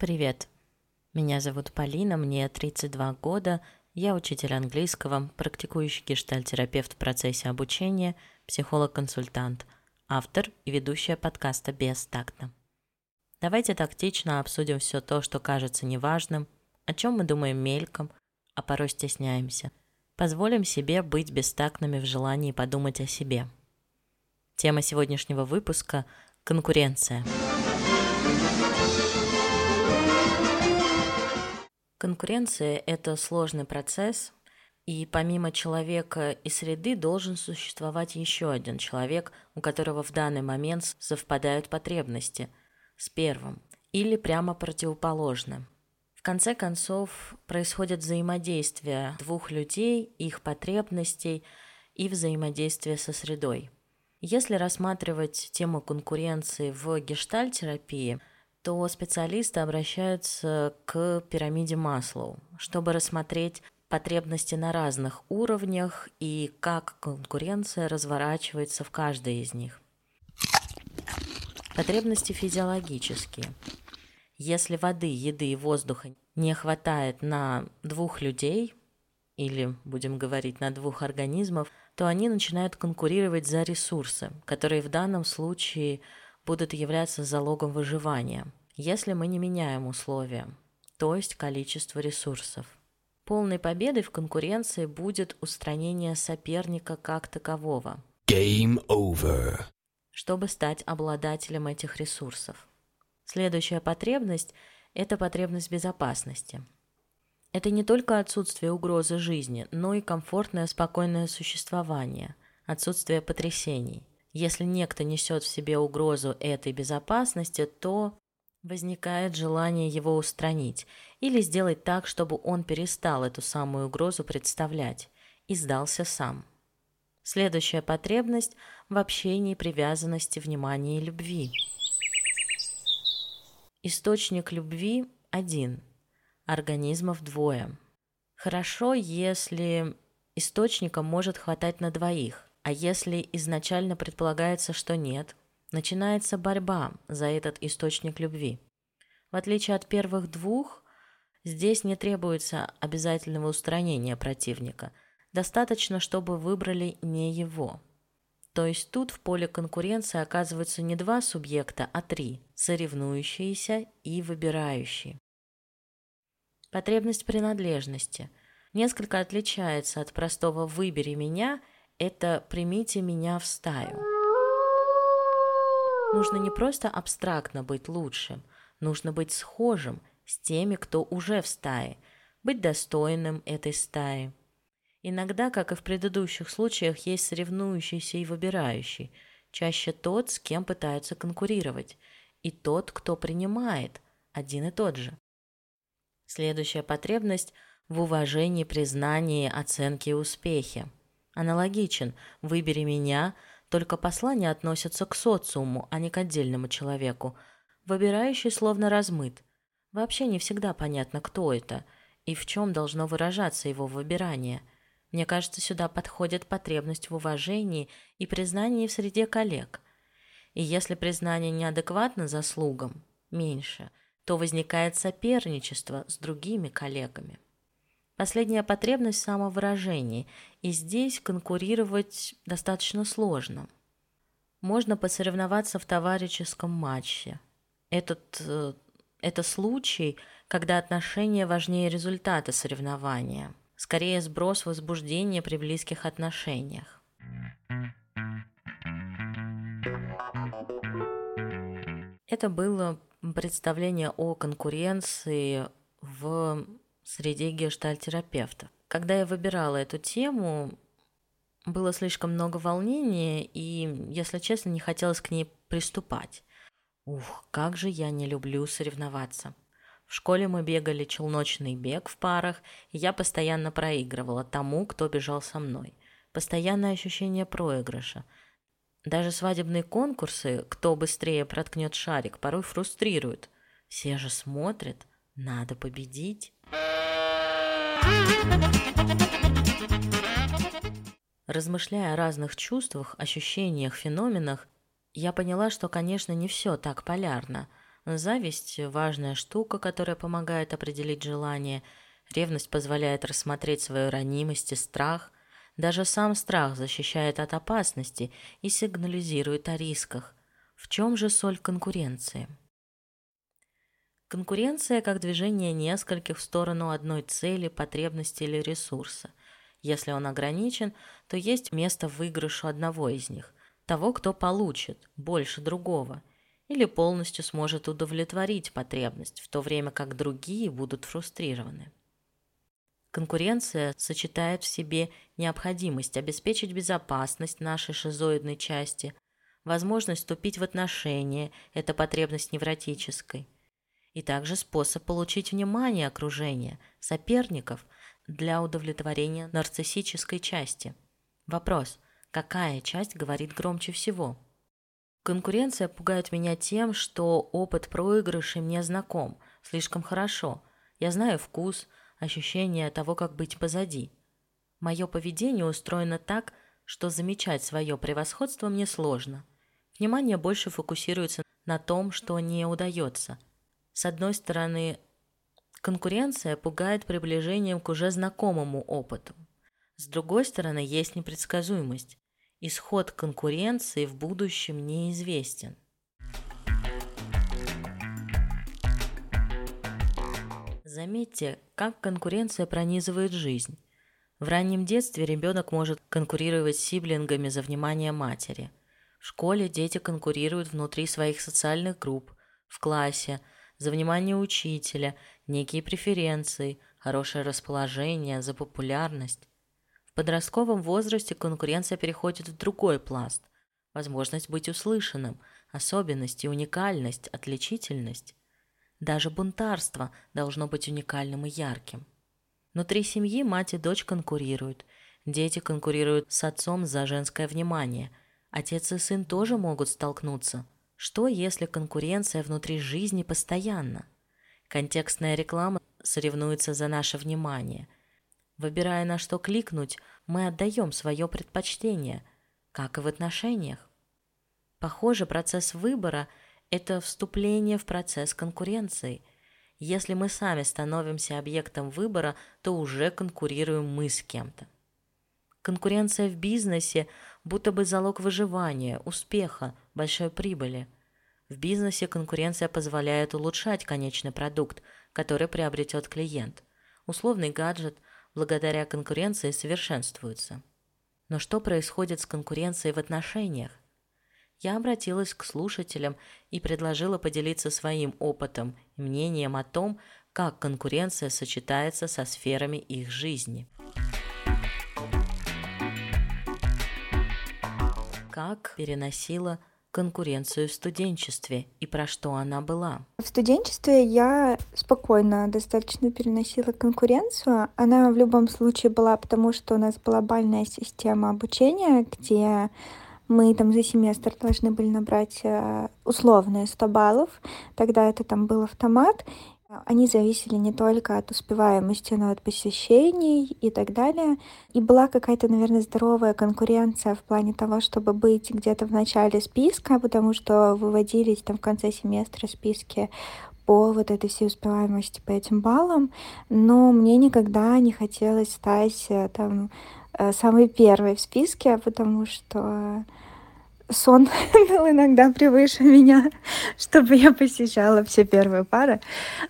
Привет. Меня зовут Полина, мне 32 года, я учитель английского, практикующий гештальтерапевт в процессе обучения, психолог-консультант, автор и ведущая подкаста «Бестактно». Давайте тактично обсудим все то, что кажется неважным, о чем мы думаем мельком, а порой стесняемся. Позволим себе быть бестактными в желании подумать о себе. Тема сегодняшнего выпуска – конкуренция. Конкуренция – это сложный процесс, и помимо человека и среды должен существовать еще один человек, у которого в данный момент совпадают потребности с первым, или прямо противоположным. В конце концов, происходит взаимодействие двух людей, их потребностей и взаимодействие со средой. Если рассматривать тему конкуренции в гештальтерапии – то специалисты обращаются к пирамиде Маслоу, чтобы рассмотреть потребности на разных уровнях и как конкуренция разворачивается в каждой из них. Потребности физиологические. Если воды, еды и воздуха не хватает на двух людей, или, будем говорить, на двух организмов, то они начинают конкурировать за ресурсы, которые в данном случае будут являться залогом выживания, если мы не меняем условия, то есть количество ресурсов. Полной победой в конкуренции будет устранение соперника как такового. Game over. Чтобы стать обладателем этих ресурсов. Следующая потребность – это потребность безопасности. Это не только отсутствие угрозы жизни, но и комфортное, спокойное существование, отсутствие потрясений. Если некто несет в себе угрозу этой безопасности, то возникает желание его устранить или сделать так, чтобы он перестал эту самую угрозу представлять и сдался сам. Следующая потребность в общении, привязанности, внимании и любви. Источник любви один, организмов двое. Хорошо, если источника может хватать на двоих, а если изначально предполагается, что нет, начинается борьба за этот источник любви. В отличие от первых двух, здесь не требуется обязательного устранения противника. Достаточно, чтобы выбрали не его. То есть тут в поле конкуренции оказываются не два субъекта, а три – соревнующиеся и выбирающие. Потребность принадлежности несколько отличается от простого «выбери меня» это «примите меня в стаю». Нужно не просто абстрактно быть лучшим, нужно быть схожим с теми, кто уже в стае, быть достойным этой стаи. Иногда, как и в предыдущих случаях, есть соревнующийся и выбирающий, чаще тот, с кем пытаются конкурировать, и тот, кто принимает, один и тот же. Следующая потребность в уважении, признании, оценке и успехе – Аналогичен «выбери меня», только послание относится к социуму, а не к отдельному человеку. Выбирающий словно размыт. Вообще не всегда понятно, кто это и в чем должно выражаться его выбирание. Мне кажется, сюда подходит потребность в уважении и признании в среде коллег. И если признание неадекватно заслугам, меньше, то возникает соперничество с другими коллегами. Последняя потребность в самовыражении, и здесь конкурировать достаточно сложно. Можно посоревноваться в товарищеском матче. Этот, э, это случай, когда отношения важнее результата соревнования. Скорее сброс возбуждения при близких отношениях. Это было представление о конкуренции в среди гештальтерапевтов. Когда я выбирала эту тему, было слишком много волнения, и, если честно, не хотелось к ней приступать. Ух, как же я не люблю соревноваться. В школе мы бегали челночный бег в парах, и я постоянно проигрывала тому, кто бежал со мной. Постоянное ощущение проигрыша. Даже свадебные конкурсы, кто быстрее проткнет шарик, порой фрустрируют. Все же смотрят, надо победить. Размышляя о разных чувствах, ощущениях, феноменах, я поняла, что, конечно, не все так полярно. Зависть – важная штука, которая помогает определить желание. Ревность позволяет рассмотреть свою ранимость и страх. Даже сам страх защищает от опасности и сигнализирует о рисках. В чем же соль конкуренции? Конкуренция как движение нескольких в сторону одной цели, потребности или ресурса. Если он ограничен, то есть место выигрышу одного из них, того, кто получит больше другого, или полностью сможет удовлетворить потребность, в то время как другие будут фрустрированы. Конкуренция сочетает в себе необходимость обеспечить безопасность нашей шизоидной части, возможность вступить в отношения, это потребность невротической – и также способ получить внимание окружения, соперников для удовлетворения нарциссической части. Вопрос, какая часть говорит громче всего? Конкуренция пугает меня тем, что опыт проигрыша мне знаком, слишком хорошо. Я знаю вкус, ощущение того, как быть позади. Мое поведение устроено так, что замечать свое превосходство мне сложно. Внимание больше фокусируется на том, что не удается – с одной стороны, конкуренция пугает приближением к уже знакомому опыту. С другой стороны, есть непредсказуемость. Исход конкуренции в будущем неизвестен. Заметьте, как конкуренция пронизывает жизнь. В раннем детстве ребенок может конкурировать с сиблингами за внимание матери. В школе дети конкурируют внутри своих социальных групп, в классе – за внимание учителя, некие преференции, хорошее расположение, за популярность. В подростковом возрасте конкуренция переходит в другой пласт. Возможность быть услышанным, особенность и уникальность, отличительность. Даже бунтарство должно быть уникальным и ярким. Внутри семьи мать и дочь конкурируют. Дети конкурируют с отцом за женское внимание. Отец и сын тоже могут столкнуться – что, если конкуренция внутри жизни постоянна? Контекстная реклама соревнуется за наше внимание. Выбирая на что кликнуть, мы отдаем свое предпочтение, как и в отношениях. Похоже, процесс выбора – это вступление в процесс конкуренции. Если мы сами становимся объектом выбора, то уже конкурируем мы с кем-то. Конкуренция в бизнесе будто бы залог выживания, успеха, большой прибыли. В бизнесе конкуренция позволяет улучшать конечный продукт, который приобретет клиент. Условный гаджет благодаря конкуренции совершенствуется. Но что происходит с конкуренцией в отношениях? Я обратилась к слушателям и предложила поделиться своим опытом и мнением о том, как конкуренция сочетается со сферами их жизни. Как переносила конкуренцию в студенчестве и про что она была? В студенчестве я спокойно достаточно переносила конкуренцию. Она в любом случае была, потому что у нас была бальная система обучения, где мы там за семестр должны были набрать э, условные 100 баллов. Тогда это там был автомат. Они зависели не только от успеваемости, но и от посещений и так далее. И была какая-то, наверное, здоровая конкуренция в плане того, чтобы быть где-то в начале списка, потому что выводились там в конце семестра списки по вот этой всей успеваемости по этим баллам, но мне никогда не хотелось стать э, там э, самой первой в списке, потому что сон был иногда превыше меня, чтобы я посещала все первые пары.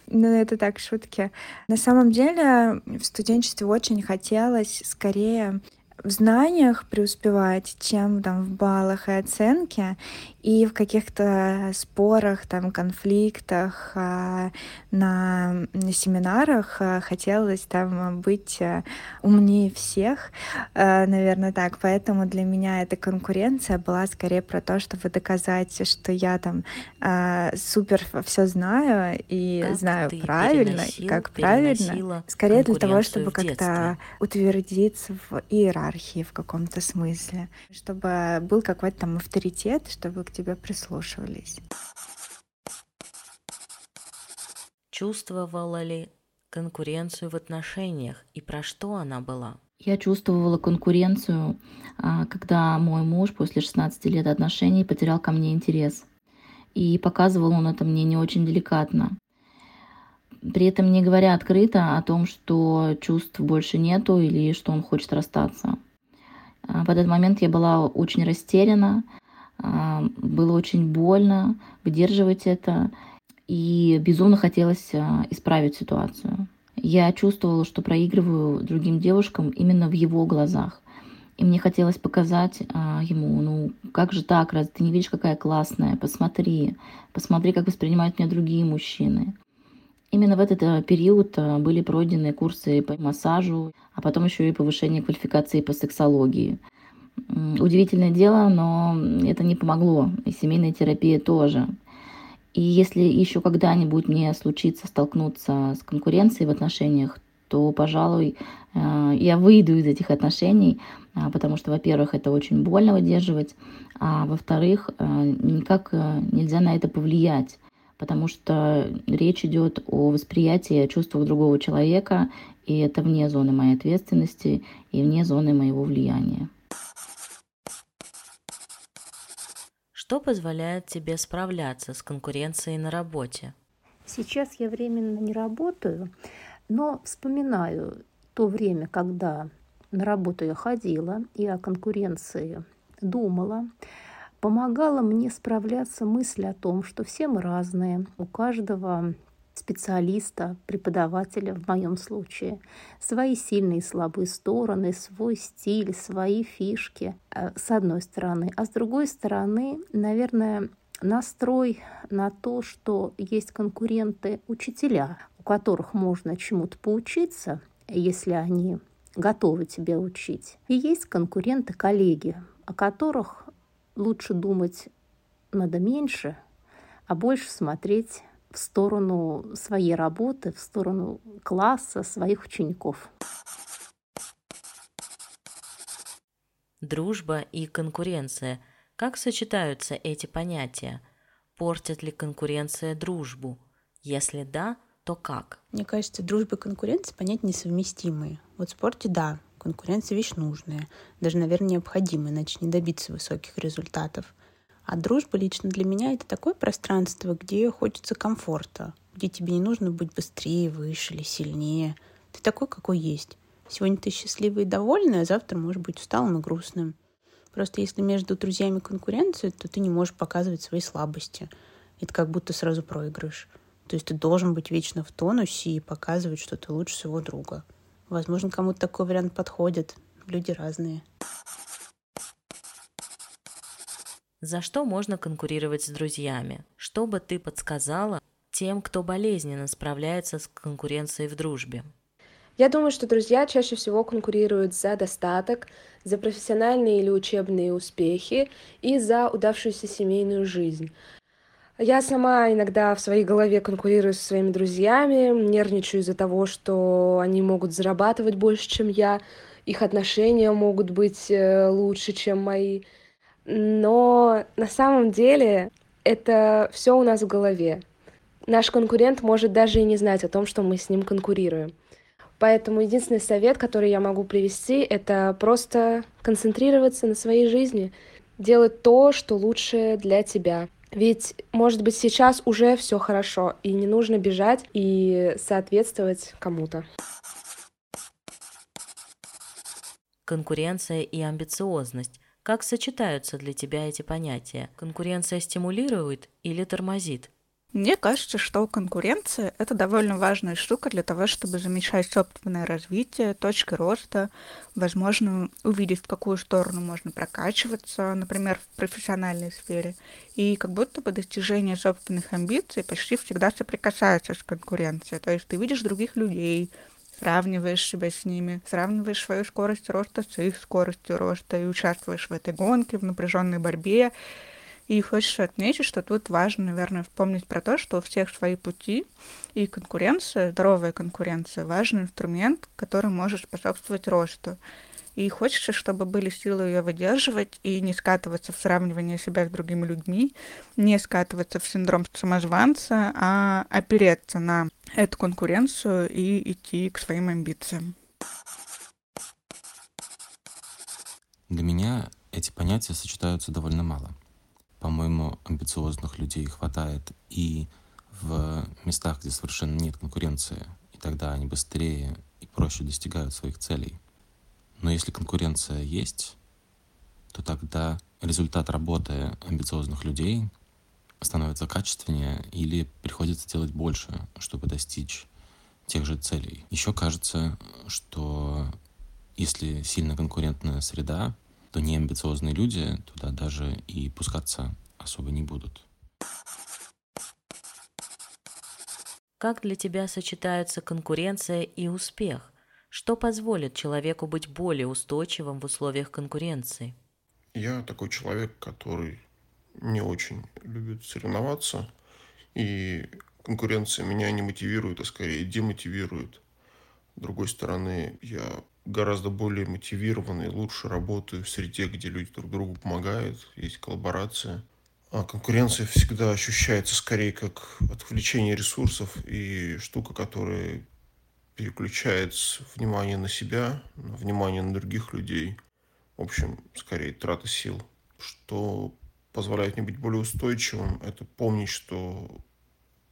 Но это так, шутки. На самом деле в студенчестве очень хотелось скорее в знаниях преуспевать, чем там в баллах и оценке, и в каких-то спорах, там, конфликтах, а, на, на семинарах а, хотелось там быть а, умнее всех, наверное, так. Поэтому для меня эта конкуренция была скорее про то, чтобы доказать, что я там супер все знаю и как знаю правильно, и как правильно. Скорее для того, чтобы как-то утвердиться в иерархии в каком-то смысле, чтобы был какой-то там авторитет, чтобы к тебе прислушивались. Чувствовала ли конкуренцию в отношениях и про что она была? Я чувствовала конкуренцию, а, когда мой муж после 16 лет отношений потерял ко мне интерес. и показывал он это мне не очень деликатно. При этом не говоря открыто о том, что чувств больше нету или что он хочет расстаться. А, в этот момент я была очень растеряна, было очень больно выдерживать это, и безумно хотелось а, исправить ситуацию. Я чувствовала, что проигрываю другим девушкам именно в его глазах. И мне хотелось показать а, ему, ну как же так, раз ты не видишь, какая классная, посмотри, посмотри, как воспринимают меня другие мужчины. Именно в этот период были пройдены курсы по массажу, а потом еще и повышение квалификации по сексологии. Удивительное дело, но это не помогло, и семейная терапия тоже. И если еще когда-нибудь мне случится столкнуться с конкуренцией в отношениях, то, пожалуй, э, я выйду из этих отношений, потому что, во-первых, это очень больно выдерживать, а во-вторых, никак нельзя на это повлиять потому что речь идет о восприятии, о чувствах другого человека, и это вне зоны моей ответственности и вне зоны моего влияния. Что позволяет тебе справляться с конкуренцией на работе? Сейчас я временно не работаю, но вспоминаю то время, когда на работу я ходила и о конкуренции думала помогала мне справляться мысль о том, что все мы разные, у каждого специалиста, преподавателя в моем случае, свои сильные и слабые стороны, свой стиль, свои фишки, э, с одной стороны. А с другой стороны, наверное, настрой на то, что есть конкуренты учителя, у которых можно чему-то поучиться, если они готовы тебя учить. И есть конкуренты коллеги, о которых лучше думать надо меньше, а больше смотреть в сторону своей работы, в сторону класса, своих учеников. Дружба и конкуренция. Как сочетаются эти понятия? Портит ли конкуренция дружбу? Если да, то как? Мне кажется, дружба и конкуренция понятия несовместимые. Вот в спорте – да, Конкуренция вещь нужная, даже, наверное, необходимая, иначе не добиться высоких результатов. А дружба лично для меня это такое пространство, где хочется комфорта, где тебе не нужно быть быстрее, выше или сильнее. Ты такой, какой есть. Сегодня ты счастливый и довольный, а завтра можешь быть усталым и грустным. Просто если между друзьями конкуренция, то ты не можешь показывать свои слабости. Это как будто сразу проигрыш. То есть ты должен быть вечно в тонусе и показывать, что ты лучше своего друга. Возможно, кому-то такой вариант подходит. Люди разные. За что можно конкурировать с друзьями? Что бы ты подсказала тем, кто болезненно справляется с конкуренцией в дружбе? Я думаю, что друзья чаще всего конкурируют за достаток, за профессиональные или учебные успехи и за удавшуюся семейную жизнь. Я сама иногда в своей голове конкурирую со своими друзьями, нервничаю из-за того, что они могут зарабатывать больше, чем я, их отношения могут быть э, лучше, чем мои. Но на самом деле это все у нас в голове. Наш конкурент может даже и не знать о том, что мы с ним конкурируем. Поэтому единственный совет, который я могу привести, это просто концентрироваться на своей жизни, делать то, что лучше для тебя. Ведь, может быть, сейчас уже все хорошо, и не нужно бежать и соответствовать кому-то. Конкуренция и амбициозность. Как сочетаются для тебя эти понятия? Конкуренция стимулирует или тормозит? Мне кажется, что конкуренция — это довольно важная штука для того, чтобы замечать собственное развитие, точки роста, возможно, увидеть, в какую сторону можно прокачиваться, например, в профессиональной сфере. И как будто бы достижение собственных амбиций почти всегда соприкасается с конкуренцией. То есть ты видишь других людей, сравниваешь себя с ними, сравниваешь свою скорость роста с их скоростью роста и участвуешь в этой гонке, в напряженной борьбе. И хочется отметить, что тут важно, наверное, вспомнить про то, что у всех свои пути, и конкуренция, здоровая конкуренция, важный инструмент, который может способствовать росту. И хочется, чтобы были силы ее выдерживать и не скатываться в сравнивание себя с другими людьми, не скатываться в синдром самозванца, а опереться на эту конкуренцию и идти к своим амбициям. Для меня эти понятия сочетаются довольно мало. По-моему, амбициозных людей хватает и в местах, где совершенно нет конкуренции, и тогда они быстрее и проще достигают своих целей. Но если конкуренция есть, то тогда результат работы амбициозных людей становится качественнее или приходится делать больше, чтобы достичь тех же целей. Еще кажется, что если сильно конкурентная среда, то неамбициозные люди туда даже и пускаться особо не будут. Как для тебя сочетаются конкуренция и успех? Что позволит человеку быть более устойчивым в условиях конкуренции? Я такой человек, который не очень любит соревноваться, и конкуренция меня не мотивирует, а скорее демотивирует. С другой стороны, я гораздо более мотивированный, лучше работаю в среде, где люди друг другу помогают, есть коллаборация. А конкуренция всегда ощущается скорее как отвлечение ресурсов и штука, которая переключает внимание на себя, внимание на других людей. В общем, скорее трата сил. Что позволяет мне быть более устойчивым, это помнить, что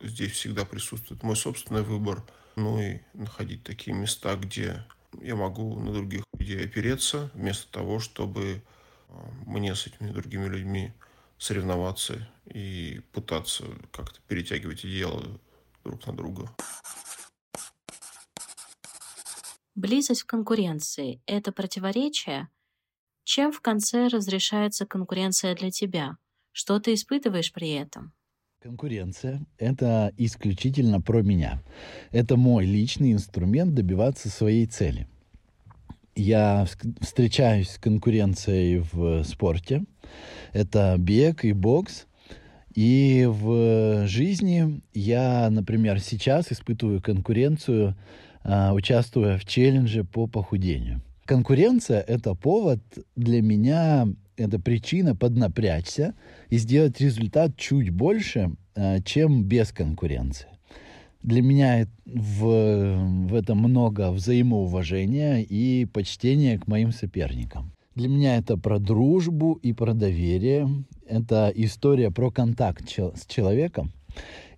здесь всегда присутствует мой собственный выбор, ну и находить такие места, где я могу на других людей опереться, вместо того, чтобы а, мне с этими другими людьми соревноваться и пытаться как-то перетягивать идеалы друг на друга. Близость в конкуренции – это противоречие? Чем в конце разрешается конкуренция для тебя? Что ты испытываешь при этом? Конкуренция – это исключительно про меня. Это мой личный инструмент добиваться своей цели. Я встречаюсь с конкуренцией в спорте. Это бег и бокс. И в жизни я, например, сейчас испытываю конкуренцию, а, участвуя в челлендже по похудению. Конкуренция – это повод для меня это причина поднапрячься и сделать результат чуть больше, э, чем без конкуренции. Для меня в, в этом много взаимоуважения и почтения к моим соперникам. Для меня это про дружбу и про доверие. Это история про контакт с человеком.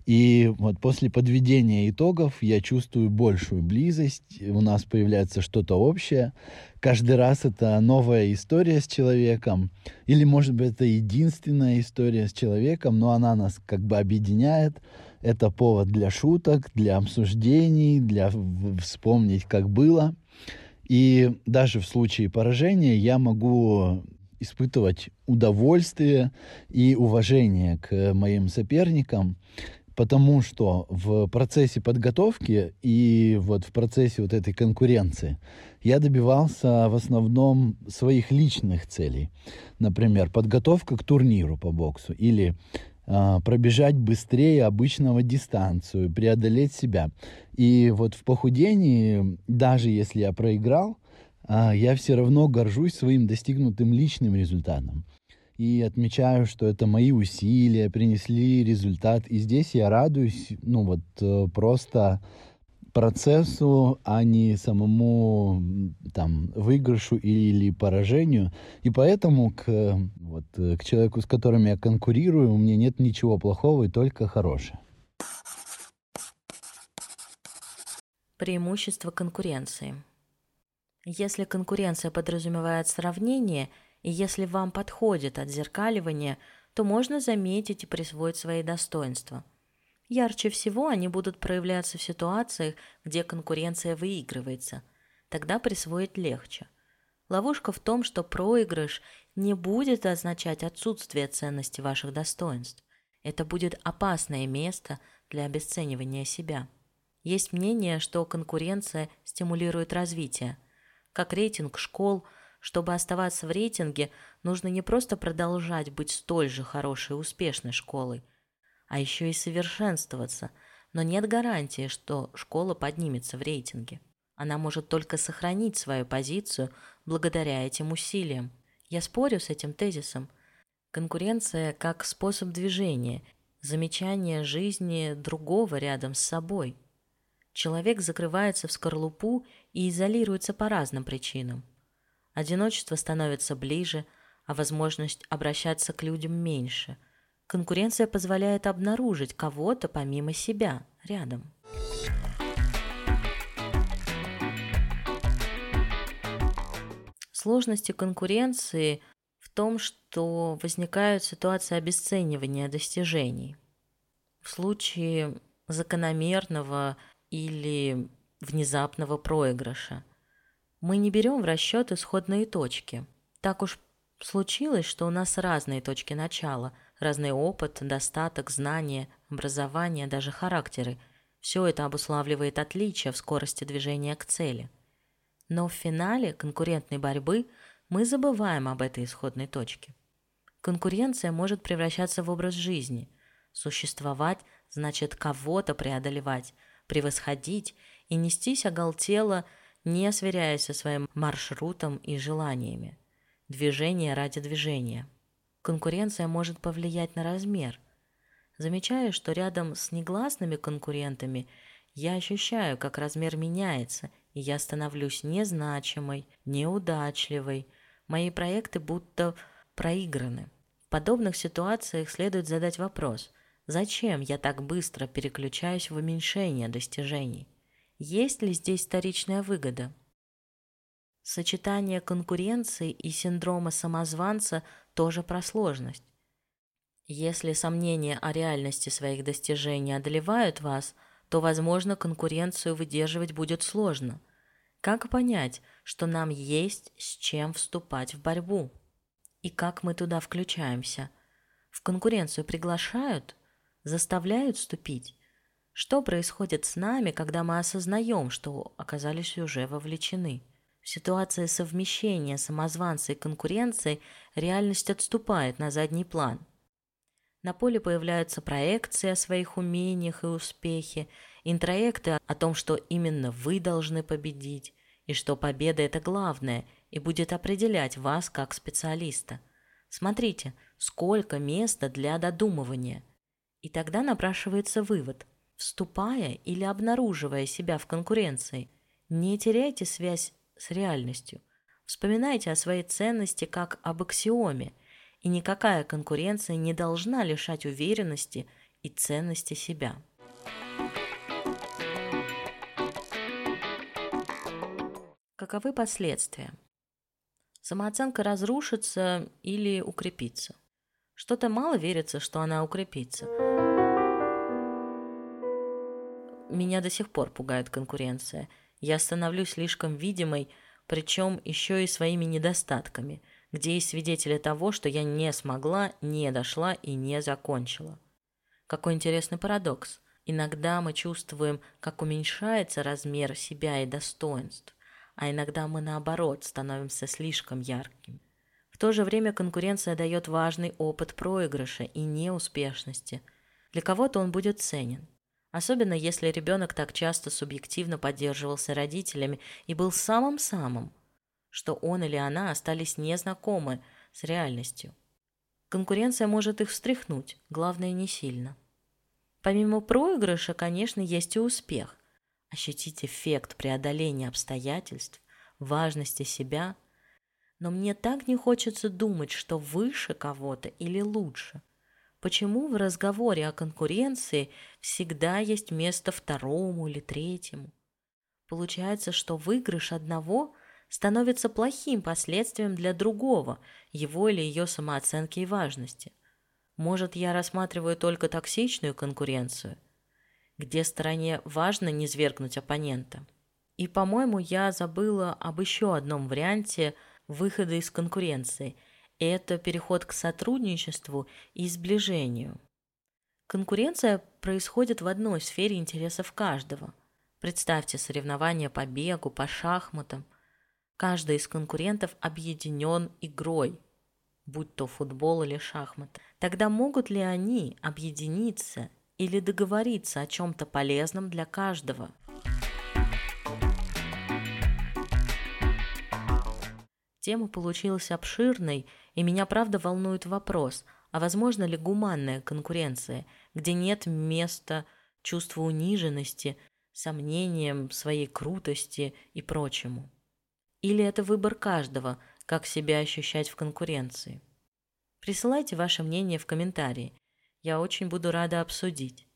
И вот после подведения итогов я чувствую большую близость, у нас появляется что-то общее. Каждый раз это новая история с человеком, или, может быть, это единственная история с человеком, но она нас как бы объединяет. Это повод для шуток, для обсуждений, для вспомнить, как было. И даже в случае поражения я могу испытывать удовольствие и уважение к моим соперникам, потому что в процессе подготовки и вот в процессе вот этой конкуренции я добивался в основном своих личных целей. Например, подготовка к турниру по боксу или э, пробежать быстрее обычного дистанцию, преодолеть себя. И вот в похудении, даже если я проиграл, э, я все равно горжусь своим достигнутым личным результатом и отмечаю, что это мои усилия принесли результат. И здесь я радуюсь, ну вот э, просто процессу, а не самому там выигрышу или поражению. И поэтому к, вот, э, к человеку, с которым я конкурирую, у меня нет ничего плохого и только хорошее. Преимущество конкуренции. Если конкуренция подразумевает сравнение – и если вам подходит отзеркаливание, то можно заметить и присвоить свои достоинства. Ярче всего они будут проявляться в ситуациях, где конкуренция выигрывается. Тогда присвоить легче. Ловушка в том, что проигрыш не будет означать отсутствие ценности ваших достоинств. Это будет опасное место для обесценивания себя. Есть мнение, что конкуренция стимулирует развитие. Как рейтинг школ – чтобы оставаться в рейтинге, нужно не просто продолжать быть столь же хорошей и успешной школой, а еще и совершенствоваться. Но нет гарантии, что школа поднимется в рейтинге. Она может только сохранить свою позицию благодаря этим усилиям. Я спорю с этим тезисом. Конкуренция как способ движения, замечание жизни другого рядом с собой. Человек закрывается в скорлупу и изолируется по разным причинам. Одиночество становится ближе, а возможность обращаться к людям меньше – Конкуренция позволяет обнаружить кого-то помимо себя рядом. Сложности конкуренции в том, что возникают ситуации обесценивания достижений. В случае закономерного или внезапного проигрыша мы не берем в расчет исходные точки. Так уж случилось, что у нас разные точки начала, разный опыт, достаток, знания, образование, даже характеры. Все это обуславливает отличия в скорости движения к цели – но в финале конкурентной борьбы мы забываем об этой исходной точке. Конкуренция может превращаться в образ жизни. Существовать значит кого-то преодолевать, превосходить и нестись оголтело, не сверяясь со своим маршрутом и желаниями. Движение ради движения. Конкуренция может повлиять на размер. Замечаю, что рядом с негласными конкурентами я ощущаю, как размер меняется – и я становлюсь незначимой, неудачливой. Мои проекты будто проиграны. В подобных ситуациях следует задать вопрос, зачем я так быстро переключаюсь в уменьшение достижений? Есть ли здесь вторичная выгода? Сочетание конкуренции и синдрома самозванца тоже про сложность. Если сомнения о реальности своих достижений одолевают вас – то, возможно, конкуренцию выдерживать будет сложно. Как понять, что нам есть с чем вступать в борьбу? И как мы туда включаемся? В конкуренцию приглашают? Заставляют вступить? Что происходит с нами, когда мы осознаем, что оказались уже вовлечены? В ситуации совмещения самозванца и конкуренции реальность отступает на задний план – на поле появляются проекции о своих умениях и успехе, интроекты о том, что именно вы должны победить, и что победа – это главное и будет определять вас как специалиста. Смотрите, сколько места для додумывания. И тогда напрашивается вывод. Вступая или обнаруживая себя в конкуренции, не теряйте связь с реальностью. Вспоминайте о своей ценности как об аксиоме – и никакая конкуренция не должна лишать уверенности и ценности себя. Каковы последствия? Самооценка разрушится или укрепится. Что-то мало верится, что она укрепится. Меня до сих пор пугает конкуренция. Я становлюсь слишком видимой, причем еще и своими недостатками – где есть свидетели того, что я не смогла, не дошла и не закончила. Какой интересный парадокс. Иногда мы чувствуем, как уменьшается размер себя и достоинств, а иногда мы наоборот становимся слишком яркими. В то же время конкуренция дает важный опыт проигрыша и неуспешности. Для кого-то он будет ценен. Особенно если ребенок так часто субъективно поддерживался родителями и был самым-самым, что он или она остались незнакомы с реальностью. Конкуренция может их встряхнуть, главное не сильно. Помимо проигрыша, конечно, есть и успех. Ощутить эффект преодоления обстоятельств, важности себя. Но мне так не хочется думать, что выше кого-то или лучше. Почему в разговоре о конкуренции всегда есть место второму или третьему? Получается, что выигрыш одного становится плохим последствием для другого, его или ее самооценки и важности. Может, я рассматриваю только токсичную конкуренцию, где стороне важно не свергнуть оппонента. И, по-моему, я забыла об еще одном варианте выхода из конкуренции. Это переход к сотрудничеству и сближению. Конкуренция происходит в одной сфере интересов каждого. Представьте соревнования по бегу, по шахматам – Каждый из конкурентов объединен игрой, будь то футбол или шахматы. Тогда могут ли они объединиться или договориться о чем-то полезном для каждого? Тема получилась обширной, и меня правда волнует вопрос, а возможно ли гуманная конкуренция, где нет места чувству униженности, сомнениям своей крутости и прочему. Или это выбор каждого, как себя ощущать в конкуренции? Присылайте ваше мнение в комментарии. Я очень буду рада обсудить.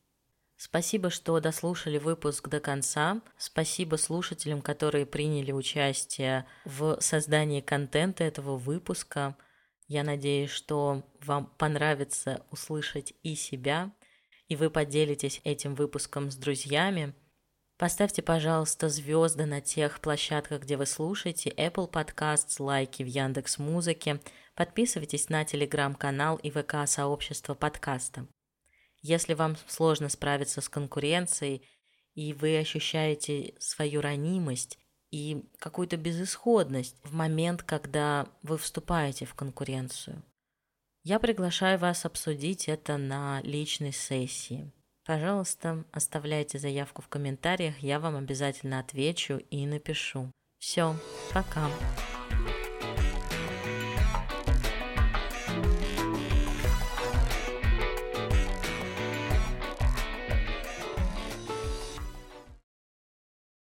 Спасибо, что дослушали выпуск до конца. Спасибо слушателям, которые приняли участие в создании контента этого выпуска. Я надеюсь, что вам понравится услышать и себя, и вы поделитесь этим выпуском с друзьями. Поставьте, пожалуйста, звезды на тех площадках, где вы слушаете, Apple Podcasts, лайки в Яндекс Музыке, подписывайтесь на телеграм-канал и ВК-сообщество подкаста. Если вам сложно справиться с конкуренцией, и вы ощущаете свою ранимость и какую-то безысходность в момент, когда вы вступаете в конкуренцию, я приглашаю вас обсудить это на личной сессии. Пожалуйста, оставляйте заявку в комментариях, я вам обязательно отвечу и напишу. Все, пока.